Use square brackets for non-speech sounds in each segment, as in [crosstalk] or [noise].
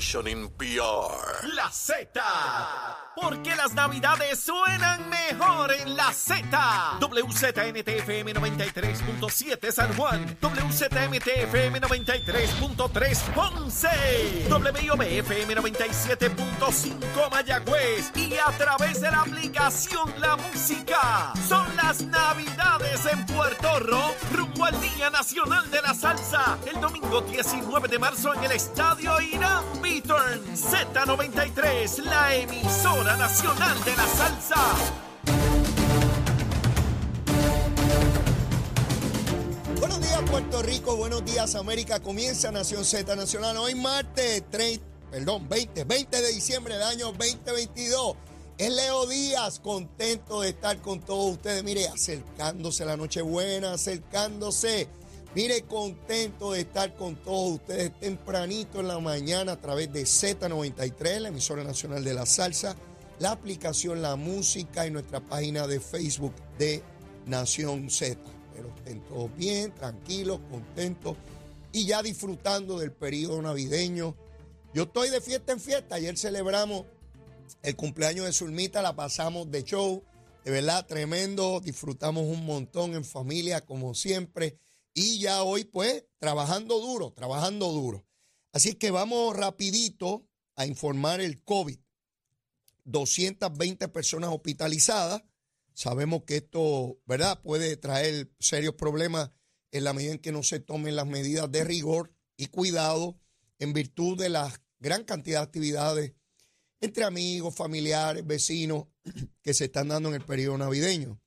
In. La Z. Porque las navidades suenan mejor en la Z. WZNTFM 93.7 San Juan. WZMTFM 93.3 Ponce. WIOBFM 97.5 Mayagüez. Y a través de la aplicación La Música. Son las navidades en Puerto Rico. Rumbo al Día Nacional de la Salsa. El domingo 19 de marzo en el Estadio Irán Beaturn. Z93, la emisora nacional de la salsa. Buenos días Puerto Rico, buenos días América, comienza Nación Z Nacional hoy martes 30, perdón, 20, 20 de diciembre del año 2022. Es Leo Díaz, contento de estar con todos ustedes, mire, acercándose la Nochebuena, acercándose. Mire, contento de estar con todos ustedes tempranito en la mañana a través de Z93, la emisora nacional de la salsa, la aplicación La Música y nuestra página de Facebook de Nación Z. Pero estén todos bien, tranquilos, contentos y ya disfrutando del periodo navideño. Yo estoy de fiesta en fiesta. Ayer celebramos el cumpleaños de Zulmita, la pasamos de show. De verdad, tremendo. Disfrutamos un montón en familia, como siempre. Y ya hoy, pues, trabajando duro, trabajando duro. Así que vamos rapidito a informar el COVID. 220 personas hospitalizadas. Sabemos que esto, ¿verdad?, puede traer serios problemas en la medida en que no se tomen las medidas de rigor y cuidado en virtud de la gran cantidad de actividades entre amigos, familiares, vecinos [clears throat] que se están dando en el periodo navideño.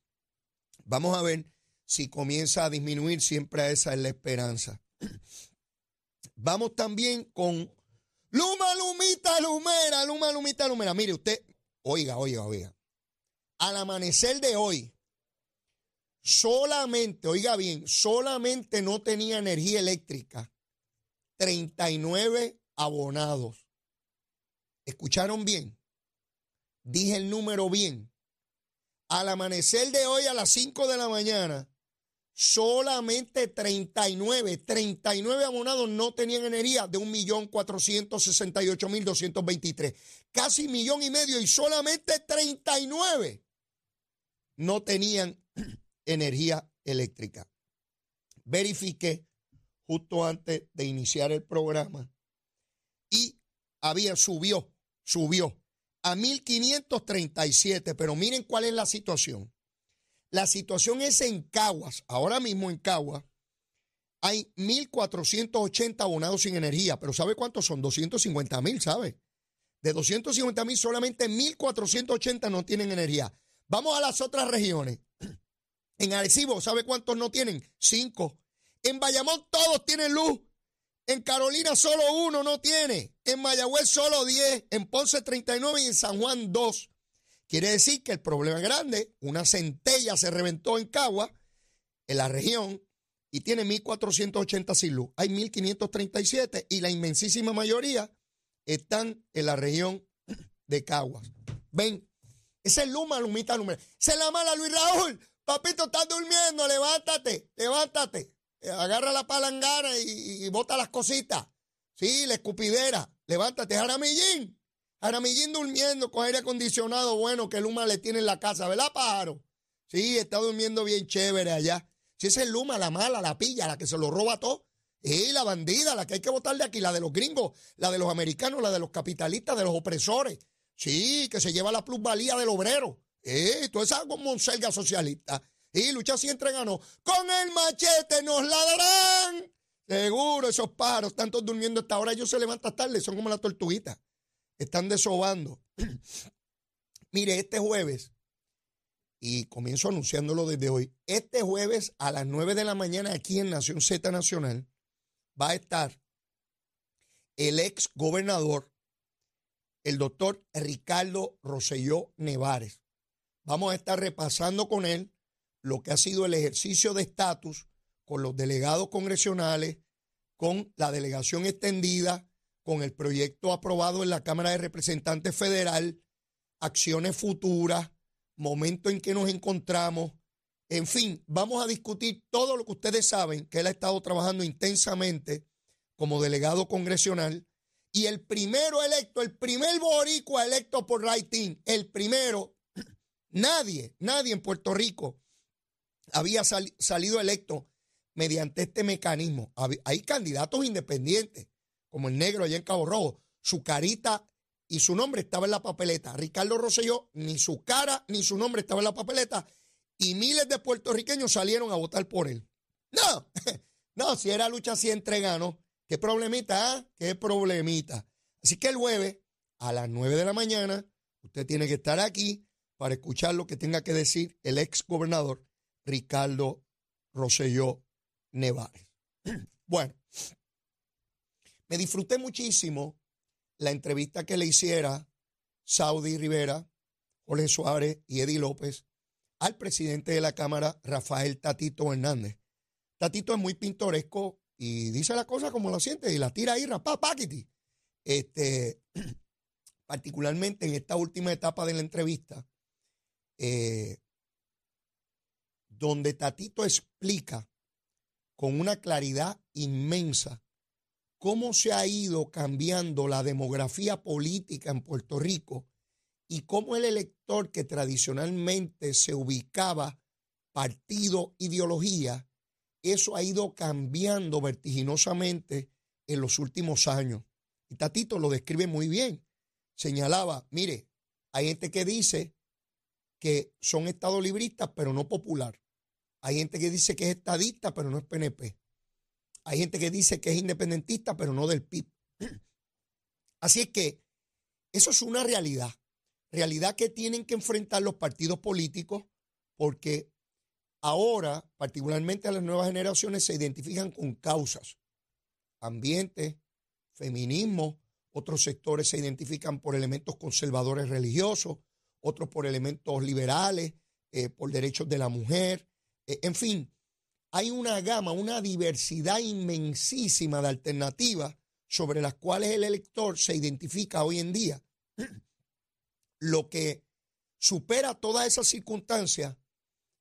Vamos a ver si comienza a disminuir, siempre esa es la esperanza. [clears throat] Vamos también con Luma, Lumita, Lumera, Luma, Lumita, Lumera. Mire usted, oiga, oiga, oiga. Al amanecer de hoy, solamente, oiga bien, solamente no tenía energía eléctrica 39 abonados. ¿Escucharon bien? Dije el número bien. Al amanecer de hoy a las 5 de la mañana, solamente 39, 39 abonados no tenían energía de 1.468.223. Casi millón y medio y solamente 39 no tenían [clears throat] energía eléctrica. Verifiqué justo antes de iniciar el programa y había subió, subió a 1537, pero miren cuál es la situación. La situación es en Caguas, ahora mismo en Caguas hay 1480 abonados sin energía, pero ¿sabe cuántos son? 250 mil, ¿sabe? De 250 mil solamente 1480 no tienen energía. Vamos a las otras regiones. [clears throat] En Arecibo, ¿sabe cuántos no tienen? Cinco. En Bayamón todos tienen luz. En Carolina solo uno no tiene. En Mayagüez solo 10. En Ponce 39 y en San Juan 2. Quiere decir que el problema es grande. Una centella se reventó en Cagua, en la región, y tiene 1.480 sin luz. Hay 1.537 y la inmensísima mayoría están en la región de Caguas. Ven, ese es Luma, Lumita, Luma. Se la mala Luis Raúl. Papito, estás durmiendo, levántate, levántate. Agarra la palangana y, y bota las cositas. Sí, la escupidera. Levántate, Jaramillín. Jaramillín durmiendo con aire acondicionado bueno que Luma le tiene en la casa, ¿verdad, pájaro? Sí, está durmiendo bien chévere allá. Si esa es Luma, la mala, la pilla, la que se lo roba todo. Y la bandida, la que hay que votar de aquí, la de los gringos, la de los americanos, la de los capitalistas, de los opresores. Sí, que se lleva la plusvalía del obrero. Eh, toda esa monselga socialista. Y lucha siempre ganó. Con el machete nos la darán. Seguro, esos pájaros, tantos durmiendo hasta ahora, ellos se levantan tarde, son como las tortuguitas. Están desobando. [clears throat] Mire, este jueves, y comienzo anunciándolo desde hoy, este jueves a las 9 de la mañana aquí en Nación Z Nacional va a estar el ex gobernador, el doctor Ricardo Rosselló Nevares. Vamos a estar repasando con él lo que ha sido el ejercicio de estatus con los delegados congresionales, con la delegación extendida, con el proyecto aprobado en la Cámara de Representantes Federal, acciones futuras, momento en que nos encontramos. En fin, vamos a discutir todo lo que ustedes saben, que él ha estado trabajando intensamente como delegado congresional Y el primero electo, el primer boricua electo por Raitín, el primero, nadie, nadie en Puerto Rico había salido electo mediante este mecanismo. Hay candidatos independientes, como el negro allá en Cabo Rojo. Su carita y su nombre estaba en la papeleta. Ricardo Rosselló, ni su cara ni su nombre estaba en la papeleta. Y miles de puertorriqueños salieron a votar por él. No, [laughs] no, si era lucha así entre ¿Qué problemita? Ah? ¿Qué problemita? Así que el jueves a las 9 de la mañana, usted tiene que estar aquí para escuchar lo que tenga que decir el ex gobernador Ricardo Rosselló Nevares. [clears throat] Bueno, me disfruté muchísimo la entrevista que le hiciera Saudi Rivera, Jorge Suárez y Eddie López al presidente de la Cámara, Rafael Tatito Hernández. Tatito es muy pintoresco y dice la cosa como lo siente y la tira ahí, rapá, paquiti. Este, [clears throat] particularmente en esta última etapa de la entrevista, eh, donde Tatito explica con una claridad inmensa cómo se ha ido cambiando la demografía política en Puerto Rico y cómo el elector que tradicionalmente se ubicaba partido, ideología, eso ha ido cambiando vertiginosamente en los últimos años. Y Tatito lo describe muy bien. Señalaba, mire, hay gente que dice que son estadolibristas, pero no popular. Hay gente que dice que es estadista, pero no es PNP. Hay gente que dice que es independentista, pero no del PIB. [clears throat] Así es que eso es una realidad. Realidad que tienen que enfrentar los partidos políticos porque ahora, particularmente las nuevas generaciones, se identifican con causas. Ambiente, feminismo, otros sectores se identifican por elementos conservadores religiosos, otros por elementos liberales, eh, por derechos de la mujer, eh, en fin, hay una gama, una diversidad inmensísima de alternativas sobre las cuales el elector se identifica hoy en día. [clears throat] Lo que supera todas esas circunstancias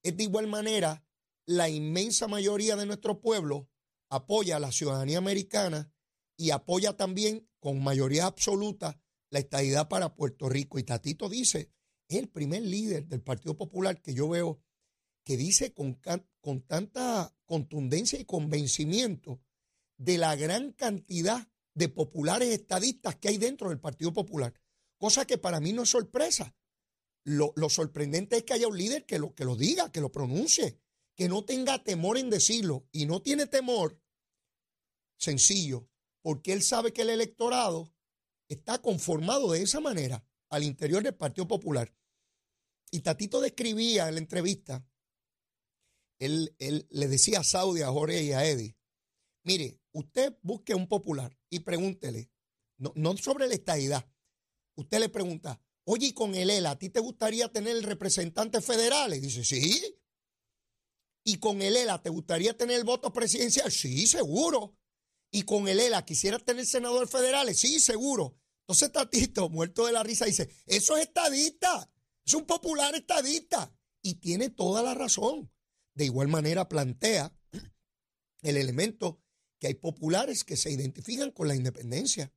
es de igual manera la inmensa mayoría de nuestro pueblo apoya a la ciudadanía americana y apoya también con mayoría absoluta la estadidad para Puerto Rico. Y Tatito dice, es el primer líder del Partido Popular que yo veo que dice con, con tanta contundencia y convencimiento de la gran cantidad de populares estadistas que hay dentro del Partido Popular, cosa que para mí no es sorpresa. Lo, sorprendente es que haya un líder que lo, que lo diga, que lo pronuncie, que no tenga temor en decirlo y no tiene temor, sencillo, porque él sabe que el electorado está conformado de esa manera al interior del Partido Popular. Y Tatito describía en la entrevista él, le decía a Saudi, a Jorge y a Eddie, mire, usted busque un popular y pregúntele, no, no sobre la estadidad, usted le pregunta, oye, y con el ELA, ¿a ti te gustaría tener representantes federales? Dice, sí. ¿Y con el ELA te gustaría tener el voto presidencial? Sí, seguro. ¿Y con el ELA quisiera tener senadores federales? Sí, seguro. Entonces Tatito, muerto de la risa, dice, eso es estadista, es un popular estadista. Y tiene toda la razón. De igual manera plantea el elemento que hay populares que se identifican con la independencia.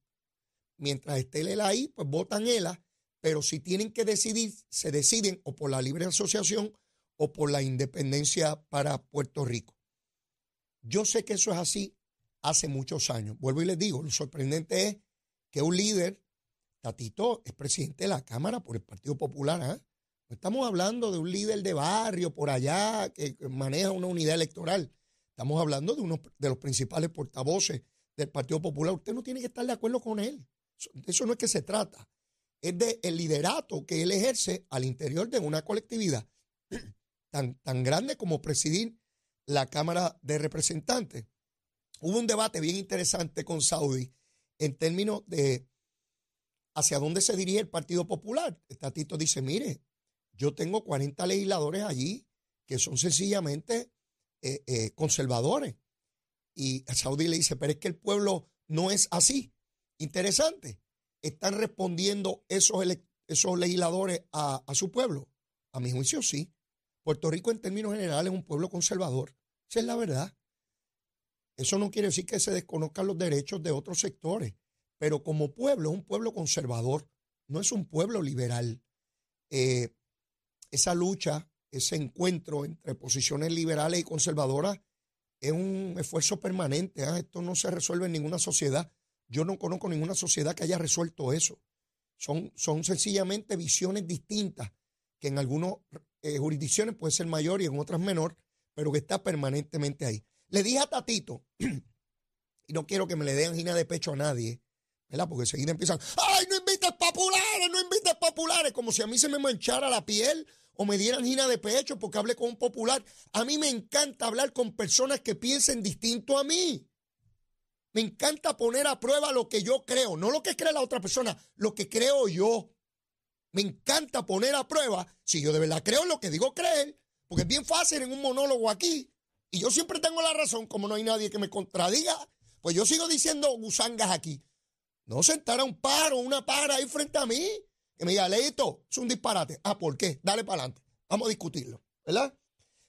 Mientras esté el ELA ahí, pues votan ELA, pero si tienen que decidir, se deciden o por la libre asociación o por la independencia para Puerto Rico. Yo sé que eso es así hace muchos años. Vuelvo y les digo, lo sorprendente es que un líder, Tatito, es presidente de la Cámara por el Partido Popular, ¿ah? Estamos hablando de un líder de barrio por allá que maneja una unidad electoral. Estamos hablando de uno de los principales portavoces del Partido Popular. Usted no tiene que estar de acuerdo con él. Eso, no es que se trata. Es del el liderato que él ejerce al interior de una colectividad [clears throat] tan, tan grande como presidir la Cámara de Representantes. Hubo un debate bien interesante con Saudi en términos de hacia dónde se dirige el Partido Popular. Tatito dice, mire, yo tengo 40 legisladores allí que son sencillamente eh, eh, conservadores. Y Saudi le dice, pero es que el pueblo no es así. Interesante. ¿Están respondiendo esos, esos legisladores a, a su pueblo? A mi juicio sí. Puerto Rico en términos generales es un pueblo conservador. Esa es la verdad. Eso no quiere decir que se desconozcan los derechos de otros sectores, pero como pueblo es un pueblo conservador, no es un pueblo liberal. Eh, esa lucha, ese encuentro entre posiciones liberales y conservadoras es un esfuerzo permanente. ¿ah? Esto no se resuelve en ninguna sociedad. Yo no conozco ninguna sociedad que haya resuelto eso. Son, son sencillamente visiones distintas que en algunas eh, jurisdicciones puede ser mayor y en otras menor, pero que está permanentemente ahí. Le dije a Tatito, [clears throat] y no quiero que me le den angina de pecho a nadie, ¿verdad? Porque enseguida empiezan, ¡ay, no invites populares, no invites populares! Como si a mí se me manchara la piel o me dieran angina de pecho porque hablé con un popular. A mí me encanta hablar con personas que piensen distinto a mí. Me encanta poner a prueba lo que yo creo, no lo que cree la otra persona, lo que creo yo. Me encanta poner a prueba si yo de verdad creo lo que digo creer, porque es bien fácil en un monólogo aquí. Y yo siempre tengo la razón, como no hay nadie que me contradiga, pues yo sigo diciendo gusangas aquí. No sentar a un paro, una para ahí frente a mí, que me diga, Leito, es un disparate. Ah, ¿por qué? Dale para adelante. Vamos a discutirlo, ¿verdad?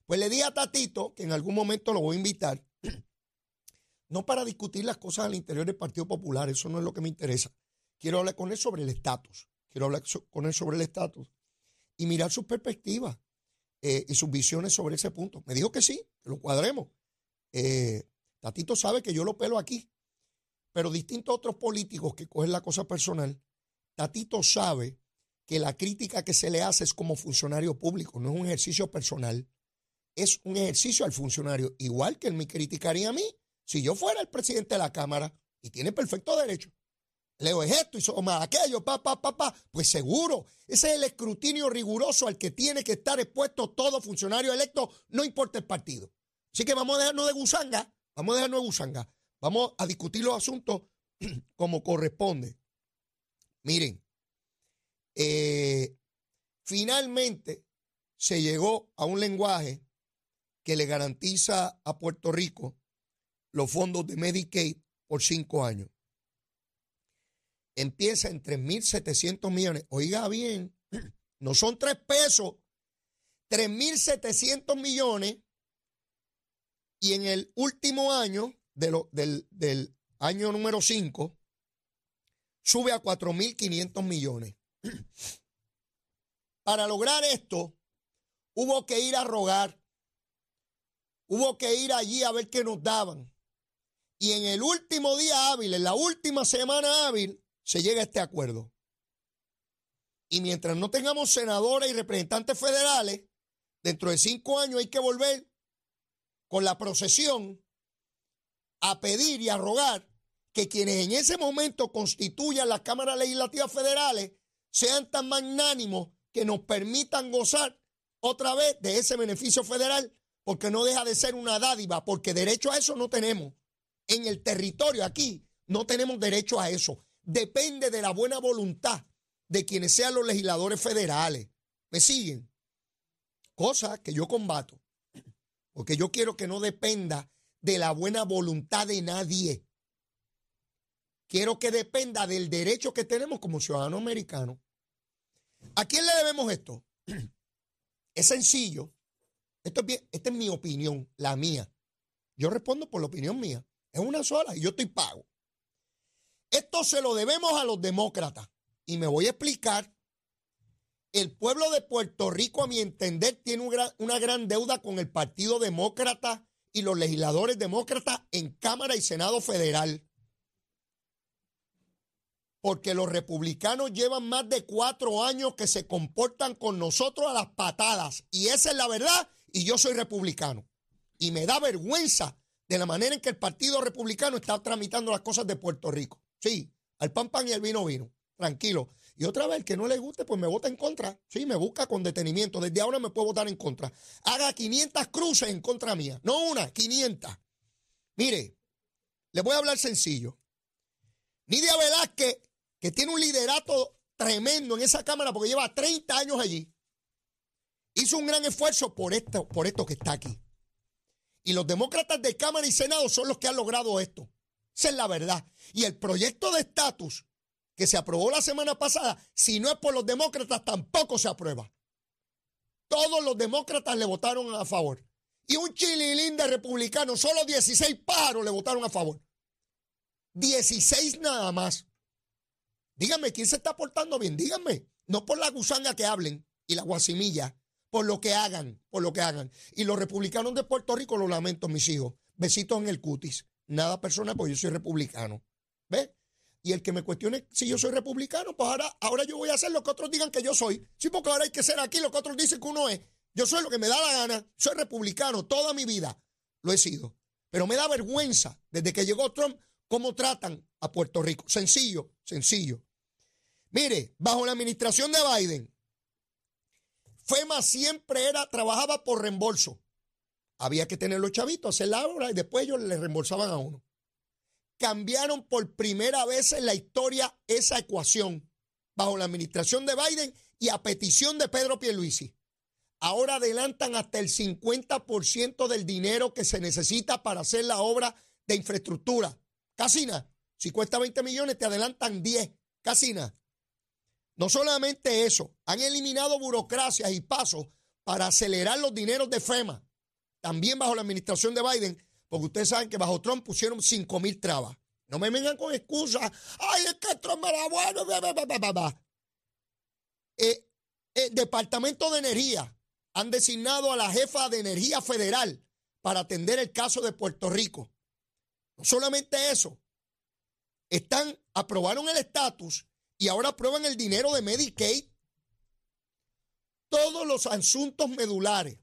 Pues le di a Tatito, que en algún momento lo voy a invitar, [clears throat] no para discutir las cosas al interior del Partido Popular, eso no es lo que me interesa. Quiero hablar con él sobre el estatus. Quiero hablar con él sobre el estatus y mirar sus perspectivas eh, y sus visiones sobre ese punto. Me dijo que sí, que lo cuadremos. Eh, Tatito sabe que yo lo pelo aquí, pero distinto a otros políticos que cogen la cosa personal, Tatito sabe que la crítica que se le hace es como funcionario público, no es un ejercicio personal, es un ejercicio al funcionario, igual que él me criticaría a mí si yo fuera el presidente de la Cámara, y tiene perfecto derecho. Leo es esto y más aquello, pa, pa, pa, pa. Pues seguro, ese es el escrutinio riguroso al que tiene que estar expuesto todo funcionario electo, no importa el partido. Así que vamos a dejarnos de gusanga, vamos a dejarnos de gusanga, vamos a discutir los asuntos [clears throat] como corresponde. Miren, eh, finalmente se llegó a un lenguaje que le garantiza a Puerto Rico los fondos de Medicaid por cinco años. Empieza en 3.700 millones. Oiga bien, [clears throat] no son tres pesos, 3.700 millones. Y en el último año de del, del año número 5, sube a 4.500 millones. Para lograr esto, hubo que ir a rogar, hubo que ir allí a ver qué nos daban. Y en el último día hábil, en la última semana hábil, se llega a este acuerdo. Y mientras no tengamos senadores y representantes federales, dentro de cinco años hay que volver con la procesión a pedir y a rogar que quienes en ese momento constituyan las cámaras legislativas federales sean tan magnánimos que nos permitan gozar otra vez de ese beneficio federal, porque no deja de ser una dádiva, porque derecho a eso no tenemos en el territorio aquí no tenemos derecho a eso. Depende de la buena voluntad de quienes sean los legisladores federales. ¿Me siguen? Cosa que yo combato. Porque yo quiero que no dependa de la buena voluntad de nadie. Quiero que dependa del derecho que tenemos como ciudadanos americanos. ¿A quién le debemos esto? [clears throat] Es sencillo. Esto es esta es mi opinión, la mía. Yo respondo por la opinión mía. Es una sola y yo estoy pago. Esto se lo debemos a los demócratas. Y me voy a explicar. El pueblo de Puerto Rico, a mi entender, tiene una gran deuda con el Partido Demócrata y los legisladores demócratas en Cámara y Senado Federal. Porque los republicanos llevan más de cuatro años que se comportan con nosotros a las patadas. Y esa es la verdad. Y yo soy republicano. Y me da vergüenza de la manera en que el Partido Republicano está tramitando las cosas de Puerto Rico. Sí, al pan pan y al vino vino. Tranquilo. Y otra vez, que no le guste, pues me vota en contra. Sí, me busca con detenimiento. Desde ahora me puedo votar en contra. Haga 500 cruces en contra mía. No una, 500. Mire, le voy a hablar sencillo. Nidia Velázquez, que tiene un liderato tremendo en esa Cámara porque lleva 30 años allí, hizo un gran esfuerzo por esto, por esto que está aquí. Y los demócratas de Cámara y Senado son los que han logrado esto. Esa es la verdad. Y el proyecto de estatus que se aprobó la semana pasada, si no es por los demócratas, tampoco se aprueba. Todos los demócratas le votaron a favor. Y un chililín de republicanos, solo 16 paros le votaron a favor. 16 nada más. Díganme, ¿quién se está portando bien? Díganme. No por la gusanga que hablen y la guasimilla, por lo que hagan, por lo que hagan. Y los republicanos de Puerto Rico, lo lamento, mis hijos. Besitos en el cutis. Nada personal, porque yo soy republicano. ¿Ves? Y el que me cuestione si yo soy republicano, pues ahora, ahora yo voy a hacer lo que otros digan que yo soy. Sí, porque ahora hay que ser aquí lo que otros dicen que uno es. Yo soy lo que me da la gana. Soy republicano toda mi vida. Lo he sido. Pero me da vergüenza desde que llegó Trump cómo tratan a Puerto Rico. Sencillo, sencillo. Mire, bajo la administración de Biden, FEMA siempre era, trabajaba por reembolso. Había que tener los chavitos, hacer la obra y después ellos le reembolsaban a uno. Cambiaron por primera vez en la historia esa ecuación bajo la administración de Biden y a petición de Pedro Pierluisi. Ahora adelantan hasta el 50% del dinero que se necesita para hacer la obra de infraestructura. Casina, si cuesta 20 millones, te adelantan 10. Casina. No solamente eso, han eliminado burocracias y pasos para acelerar los dineros de FEMA. También bajo la administración de Biden, porque ustedes saben que bajo Trump pusieron 5 mil trabas. No me vengan con excusas. Ay, es que Trump era bueno. Eh, el Departamento de Energía han designado a la jefa de Energía Federal para atender el caso de Puerto Rico. No solamente eso, están, aprobaron el estatus y ahora aprueban el dinero de Medicaid. Todos los asuntos medulares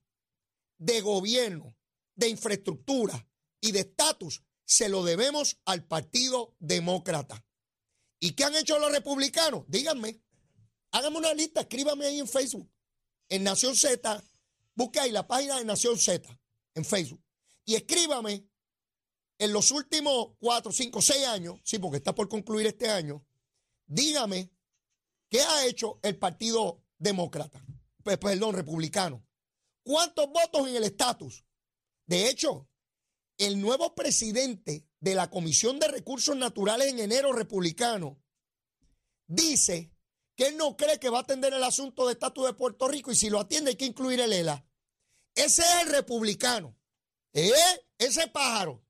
de gobierno, de infraestructura y de estatus se lo debemos al Partido Demócrata. ¿Y qué han hecho los republicanos? Díganme. Háganme una lista, escríbame ahí en Facebook, en Nación Z. Busque ahí la página de Nación Z en Facebook. Y escríbame en los últimos cuatro, cinco, seis años, sí, porque está por concluir este año, dígame qué ha hecho el Partido Demócrata, perdón, republicano. ¿Cuántos votos en el estatus? De hecho, el nuevo presidente de la Comisión de Recursos Naturales en enero republicano dice que él no cree que va a atender el asunto de estatus de Puerto Rico y si lo atiende hay que incluir el ELA. Ese es el republicano. ¿Eh? Ese pájaro.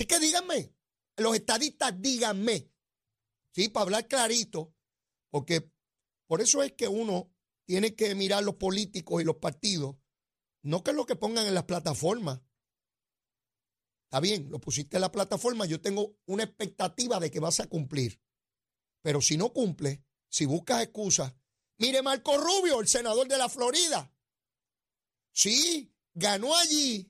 Así que díganme, los estadistas díganme, ¿sí? Para hablar clarito, porque por eso es que uno tiene que mirar los políticos y los partidos, no que es lo que pongan en las plataformas. Está bien, lo pusiste en la plataforma, yo tengo una expectativa de que vas a cumplir. Pero si no cumple, si buscas excusas, mire Marco Rubio, el senador de la Florida. Sí, ganó allí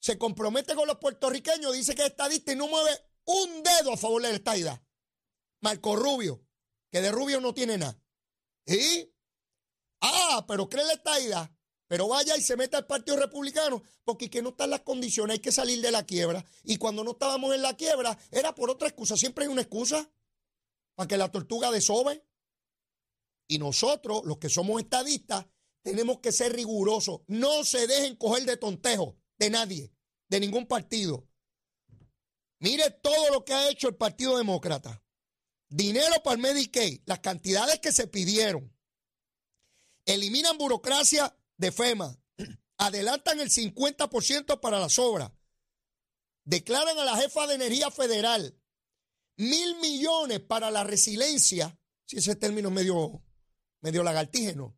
se compromete con los puertorriqueños, dice que es estadista y no mueve un dedo a favor de la estadidad. Marco Rubio, que de Rubio no tiene nada. ¿Y? Ah, pero cree la estadidad. Pero vaya y se mete al Partido Republicano, porque que no están las condiciones, hay que salir de la quiebra. Y cuando no estábamos en la quiebra, era por otra excusa. Siempre hay una excusa para que la tortuga desove. Y nosotros, los que somos estadistas, tenemos que ser rigurosos. No se dejen coger de tontejo de nadie, de ningún partido. Mire todo lo que ha hecho el Partido Demócrata. Dinero para el Medicaid, las cantidades que se pidieron. Eliminan burocracia de FEMA. [clears throat] Adelantan el 50% para las obras. Declaran a la jefa de energía federal mil millones para la resiliencia. Si ese término medio, medio lagartígeno.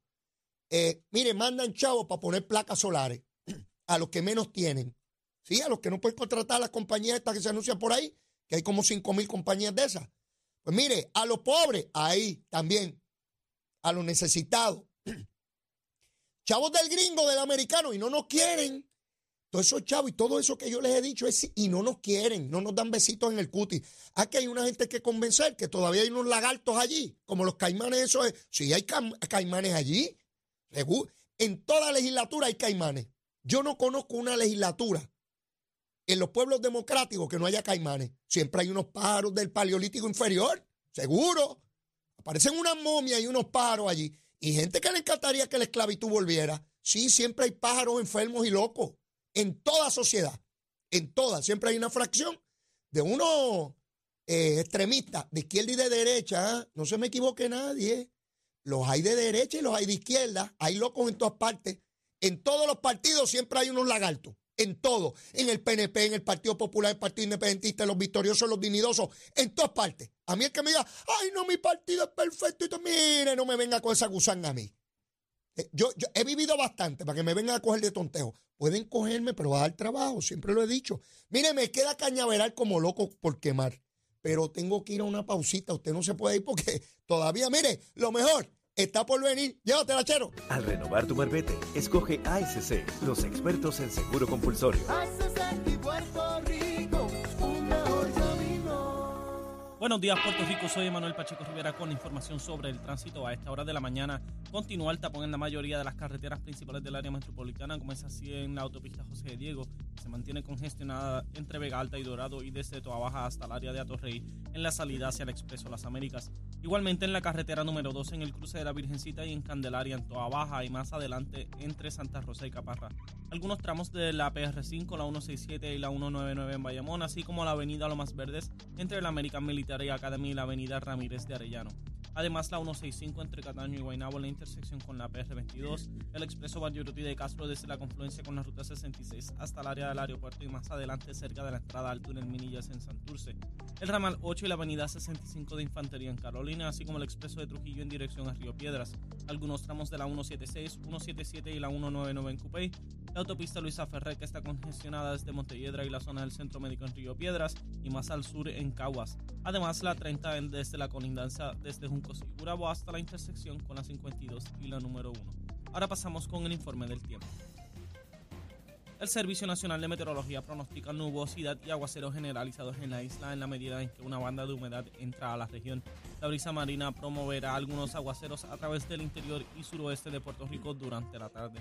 Eh, mire, mandan chavos para poner placas solares a los que menos tienen. Sí, a los que no pueden contratar a las compañías estas que se anuncian por ahí, que hay como 5 mil compañías de esas. Pues mire, a los pobres, ahí también. A los necesitados. [clears throat] Chavos del gringo, del americano, y no nos quieren. Todos esos chavos y todo eso que yo les he dicho es y no nos quieren, no nos dan besitos en el cutis. Aquí hay una gente que convencer, que todavía hay unos lagartos allí, como los caimanes, eso es. Sí, hay caimanes allí. En toda legislatura hay caimanes. Yo no conozco una legislatura en los pueblos democráticos que no haya caimanes. Siempre hay unos pájaros del paleolítico inferior, seguro. Aparecen unas momias y unos pájaros allí. Y gente que le encantaría que la esclavitud volviera. Sí, siempre hay pájaros enfermos y locos. En toda sociedad. En toda. Siempre hay una fracción de unos eh, extremistas de izquierda y de derecha. ¿ah? No se me equivoque nadie. Los hay de derecha y los hay de izquierda. Hay locos en todas partes. En todos los partidos siempre hay unos lagartos. en todo, en el PNP, en el Partido Popular, el Partido Independentista, los victoriosos, los dignidosos, en todas partes. A mí el que me diga, ay, no, mi partido es perfecto, y tú, mire, no me venga con esa gusanga a mí. Eh, yo, yo, he vivido bastante para que me vengan a coger de tontejo. Pueden cogerme, pero va a dar trabajo, siempre lo he dicho. Mire, me queda cañaveral como loco por quemar, pero tengo que ir a una pausita. Usted no se puede ir porque todavía, mire, lo mejor está por venir. Llévatela, chero. Al renovar tu marbete, escoge ASC, los expertos en seguro compulsorio. Buenos días, Puerto Rico. Soy Manuel Pacheco Rivera con información sobre el tránsito. A esta hora de la mañana continúa el tapón en la mayoría de las carreteras principales del área metropolitana, como es así en la autopista José de Diego, se mantiene congestionada entre Vega Alta y Dorado y desde Toa Baja hasta el área de Atorrey en la salida hacia el Expreso Las Américas. Igualmente en la carretera número 2 en el cruce de la Virgencita y en Candelaria en Toa Baja y más adelante entre Santa Rosa y Caparra. Algunos tramos de la PR5, la 167 y la 199 en Bayamón, así como la avenida Lomas Verdes entre la American Military Academy y la avenida Ramírez de Arellano. Además, la 165 entre Cataño y Guaynabo en la intersección con la PR22, el expreso Valleruti de Castro desde la confluencia con la ruta 66 hasta el área del aeropuerto y más adelante cerca de la entrada al túnel Minillas en Santurce, el ramal 8 y la avenida 65 de Infantería en Carolina, así como el expreso de Trujillo en dirección a Río Piedras, algunos tramos de la 176, 177 y la 199 en Cupey, la autopista Luisa Ferrer que está congestionada desde Montelledra y la zona del Centro Médico en Río Piedras y más al sur en Caguas. Además, la 30 desde la colindancia desde Juncos y Gurabo hasta la intersección con la 52 y la número 1. Ahora pasamos con el informe del tiempo. El Servicio Nacional de Meteorología pronostica nubosidad y aguaceros generalizados en la isla en la medida en que una banda de humedad entra a la región. La brisa marina promoverá algunos aguaceros a través del interior y suroeste de Puerto Rico durante la tarde.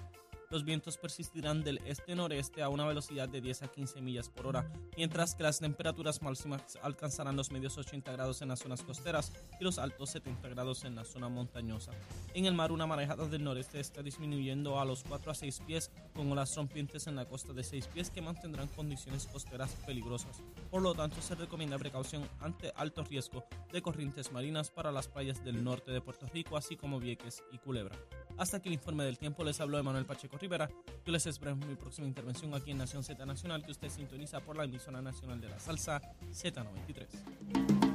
Los vientos persistirán del este-noreste a una velocidad de 10 a 15 millas por hora, mientras que las temperaturas máximas alcanzarán los medios 80 grados en las zonas costeras y los altos 70 grados en la zona montañosa. En el mar, una marejada del noreste está disminuyendo a los 4 a 6 pies, con olas rompientes en la costa de 6 pies que mantendrán condiciones costeras peligrosas. Por lo tanto, se recomienda precaución ante alto riesgo de corrientes marinas para las playas del norte de Puerto Rico, así como Vieques y Culebra. Hasta aquí el informe del tiempo. Les habló Emanuel Pacheco Rivera. Yo les espero en mi próxima intervención aquí en Nación Z Nacional, que usted sintoniza por la emisora nacional de la salsa Z93.